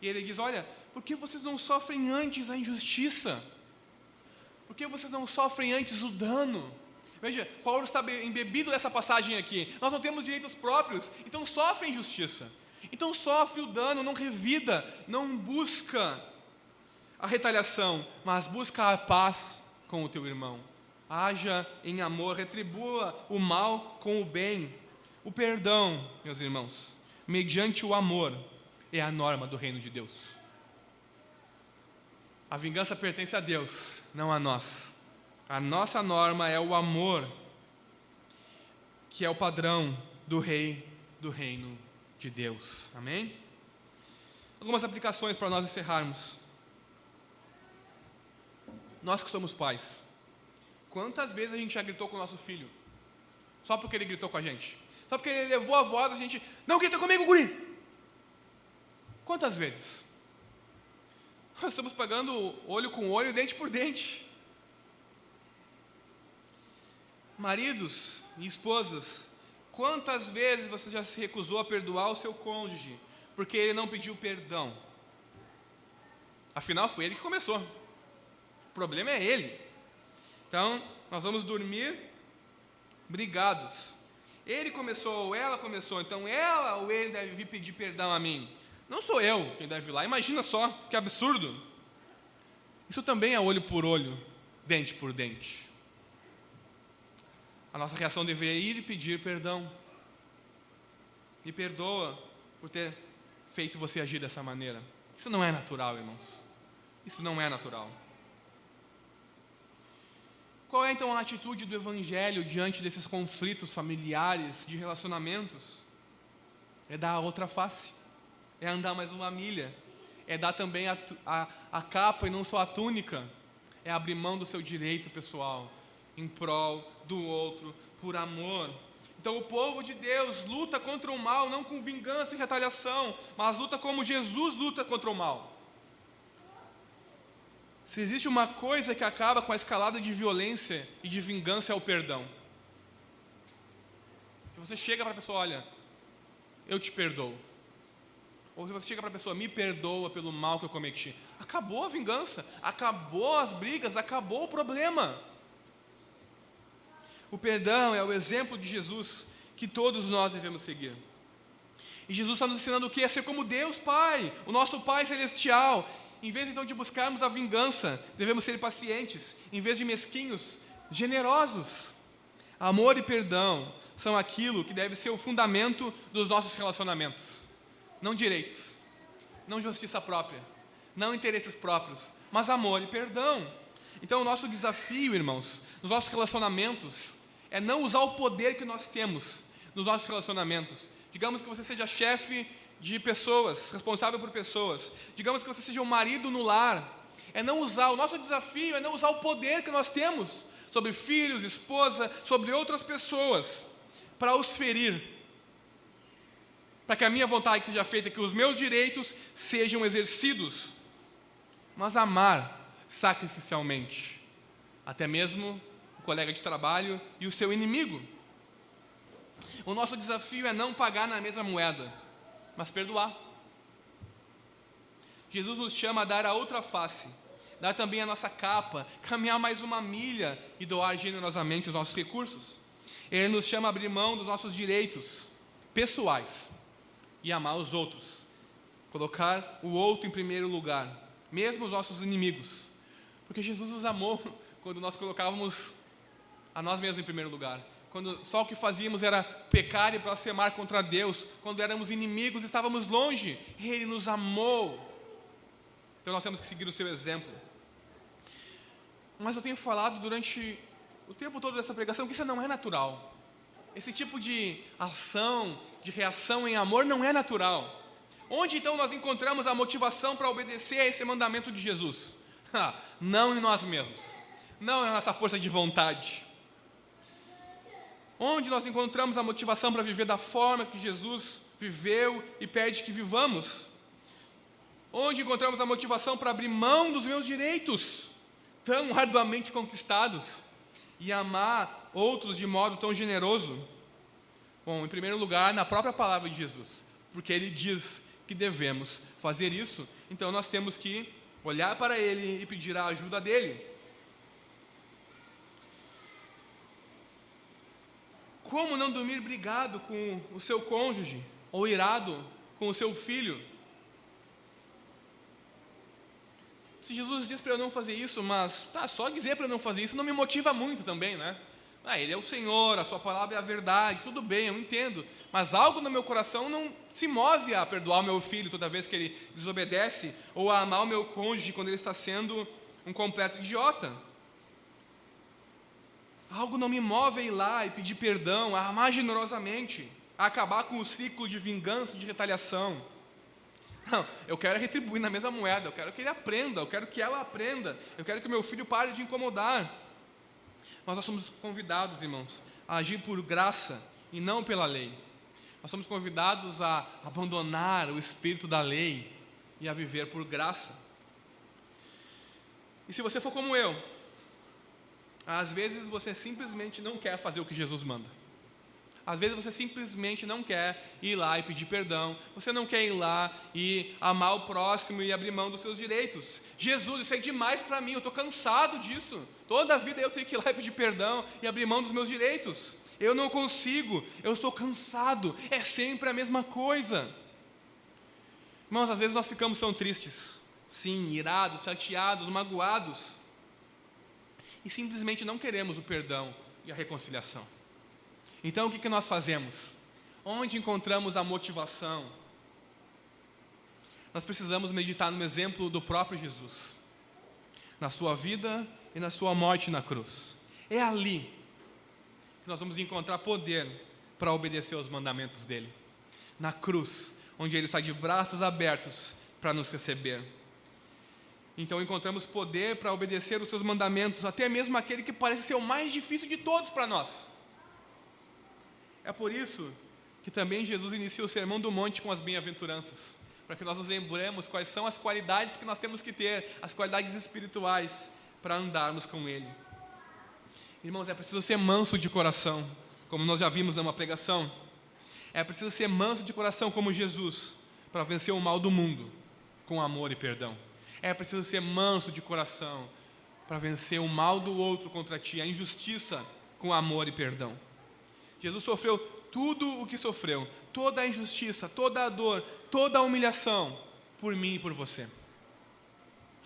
E ele diz: Olha, por que vocês não sofrem antes a injustiça? Por que vocês não sofrem antes o dano? Veja, Paulo está embebido nessa passagem aqui. Nós não temos direitos próprios, então sofre injustiça. Então sofre o dano, não revida, não busca a retaliação, mas busca a paz com o teu irmão. Haja em amor, retribua o mal com o bem. O perdão, meus irmãos, mediante o amor, é a norma do reino de Deus. A vingança pertence a Deus, não a nós. A nossa norma é o amor, que é o padrão do rei do reino de Deus. Amém? Algumas aplicações para nós encerrarmos. Nós que somos pais, quantas vezes a gente já gritou com o nosso filho? Só porque ele gritou com a gente? Só porque ele levou a voz, a gente, não grita comigo, guri! Quantas vezes? Nós estamos pagando olho com olho, dente por dente. Maridos e esposas, Quantas vezes você já se recusou a perdoar o seu cônjuge porque ele não pediu perdão? Afinal, foi ele que começou. O problema é ele. Então, nós vamos dormir brigados. Ele começou ou ela começou, então ela ou ele deve vir pedir perdão a mim. Não sou eu quem deve ir lá. Imagina só que absurdo. Isso também é olho por olho, dente por dente a nossa reação deveria ir e pedir perdão. Me perdoa por ter feito você agir dessa maneira. Isso não é natural, irmãos. Isso não é natural. Qual é então a atitude do Evangelho diante desses conflitos familiares, de relacionamentos? É dar a outra face, é andar mais uma milha, é dar também a, a, a capa e não só a túnica, é abrir mão do seu direito pessoal em prol do outro, por amor. Então o povo de Deus luta contra o mal não com vingança e retaliação, mas luta como Jesus luta contra o mal. Se existe uma coisa que acaba com a escalada de violência e de vingança é o perdão. Se você chega para a pessoa, olha, eu te perdoo. Ou se você chega para a pessoa, me perdoa pelo mal que eu cometi. Acabou a vingança, acabou as brigas, acabou o problema. O perdão é o exemplo de Jesus que todos nós devemos seguir. E Jesus está nos ensinando o que? A ser como Deus Pai, o nosso Pai Celestial. Em vez então de buscarmos a vingança, devemos ser pacientes, em vez de mesquinhos, generosos. Amor e perdão são aquilo que deve ser o fundamento dos nossos relacionamentos. Não direitos, não justiça própria, não interesses próprios, mas amor e perdão. Então, o nosso desafio, irmãos, nos nossos relacionamentos, é não usar o poder que nós temos nos nossos relacionamentos. Digamos que você seja chefe de pessoas, responsável por pessoas. Digamos que você seja um marido no lar. É não usar, o nosso desafio é não usar o poder que nós temos sobre filhos, esposa, sobre outras pessoas, para os ferir. Para que a minha vontade seja feita, que os meus direitos sejam exercidos. Mas amar sacrificialmente, até mesmo colega de trabalho e o seu inimigo. O nosso desafio é não pagar na mesma moeda, mas perdoar. Jesus nos chama a dar a outra face, dar também a nossa capa, caminhar mais uma milha e doar generosamente os nossos recursos. Ele nos chama a abrir mão dos nossos direitos pessoais e amar os outros, colocar o outro em primeiro lugar, mesmo os nossos inimigos, porque Jesus nos amou quando nós colocávamos a nós mesmos em primeiro lugar. Quando só o que fazíamos era pecar e blasfemar contra Deus, quando éramos inimigos, estávamos longe, Ele nos amou. Então nós temos que seguir o seu exemplo. Mas eu tenho falado durante o tempo todo dessa pregação que isso não é natural. Esse tipo de ação, de reação em amor não é natural. Onde então nós encontramos a motivação para obedecer a esse mandamento de Jesus? não em nós mesmos, não na nossa força de vontade Onde nós encontramos a motivação para viver da forma que Jesus viveu e pede que vivamos? Onde encontramos a motivação para abrir mão dos meus direitos, tão arduamente conquistados, e amar outros de modo tão generoso? Bom, em primeiro lugar, na própria palavra de Jesus, porque ele diz que devemos fazer isso, então nós temos que olhar para ele e pedir a ajuda dele. Como não dormir brigado com o seu cônjuge ou irado com o seu filho? Se Jesus diz para eu não fazer isso, mas tá, só dizer para eu não fazer isso não me motiva muito também, né? Ah, ele é o Senhor, a sua palavra é a verdade, tudo bem, eu entendo. Mas algo no meu coração não se move a perdoar o meu filho toda vez que ele desobedece, ou a amar o meu cônjuge quando ele está sendo um completo idiota. Algo não me move a ir lá e pedir perdão, a amar generosamente, a acabar com o ciclo de vingança, de retaliação. Não, eu quero retribuir na mesma moeda, eu quero que ele aprenda, eu quero que ela aprenda, eu quero que meu filho pare de incomodar. Mas nós somos convidados, irmãos, a agir por graça e não pela lei. Nós somos convidados a abandonar o espírito da lei e a viver por graça. E se você for como eu, às vezes você simplesmente não quer fazer o que Jesus manda. Às vezes você simplesmente não quer ir lá e pedir perdão, você não quer ir lá e amar o próximo e abrir mão dos seus direitos. Jesus, isso é demais para mim, eu estou cansado disso. Toda a vida eu tenho que ir lá e pedir perdão e abrir mão dos meus direitos. Eu não consigo, eu estou cansado, é sempre a mesma coisa. Irmãos, às vezes nós ficamos tão tristes, sim, irados, chateados, magoados e simplesmente não queremos o perdão e a reconciliação. Então o que, que nós fazemos? Onde encontramos a motivação? Nós precisamos meditar no exemplo do próprio Jesus, na sua vida e na sua morte na cruz. É ali que nós vamos encontrar poder para obedecer aos mandamentos dele. Na cruz, onde ele está de braços abertos para nos receber. Então encontramos poder para obedecer os seus mandamentos, até mesmo aquele que parece ser o mais difícil de todos para nós. É por isso que também Jesus inicia o Sermão do Monte com as bem-aventuranças, para que nós nos lembremos quais são as qualidades que nós temos que ter, as qualidades espirituais, para andarmos com Ele. Irmãos, é preciso ser manso de coração, como nós já vimos numa pregação. É preciso ser manso de coração como Jesus, para vencer o mal do mundo com amor e perdão. É preciso ser manso de coração para vencer o mal do outro contra ti, a injustiça com amor e perdão. Jesus sofreu tudo o que sofreu, toda a injustiça, toda a dor, toda a humilhação por mim e por você.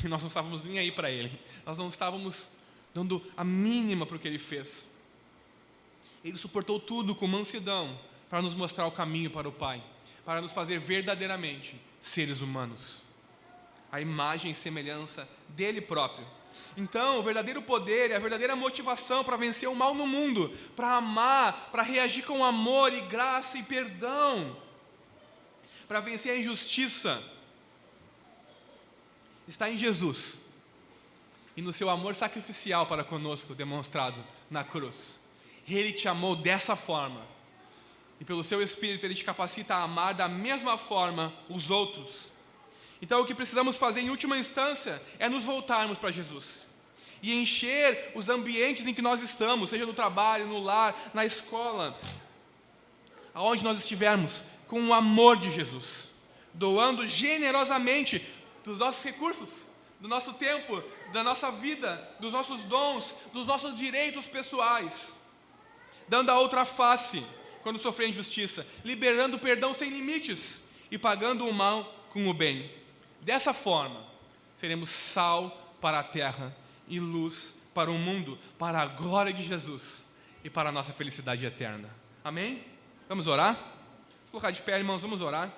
E nós não estávamos nem aí para Ele, nós não estávamos dando a mínima para o que Ele fez. Ele suportou tudo com mansidão para nos mostrar o caminho para o Pai, para nos fazer verdadeiramente seres humanos, a imagem e semelhança dele próprio. Então, o verdadeiro poder e a verdadeira motivação para vencer o mal no mundo, para amar, para reagir com amor e graça e perdão, para vencer a injustiça, está em Jesus e no seu amor sacrificial para conosco, demonstrado na cruz. Ele te amou dessa forma, e pelo seu Espírito ele te capacita a amar da mesma forma os outros. Então, o que precisamos fazer em última instância é nos voltarmos para Jesus. E encher os ambientes em que nós estamos, seja no trabalho, no lar, na escola, aonde nós estivermos, com o amor de Jesus, doando generosamente dos nossos recursos, do nosso tempo, da nossa vida, dos nossos dons, dos nossos direitos pessoais, dando a outra face quando sofrer injustiça, liberando perdão sem limites e pagando o mal com o bem. Dessa forma, seremos sal para a terra e luz para o mundo, para a glória de Jesus e para a nossa felicidade eterna. Amém? Vamos orar? Vou colocar de pé, irmãos, vamos orar.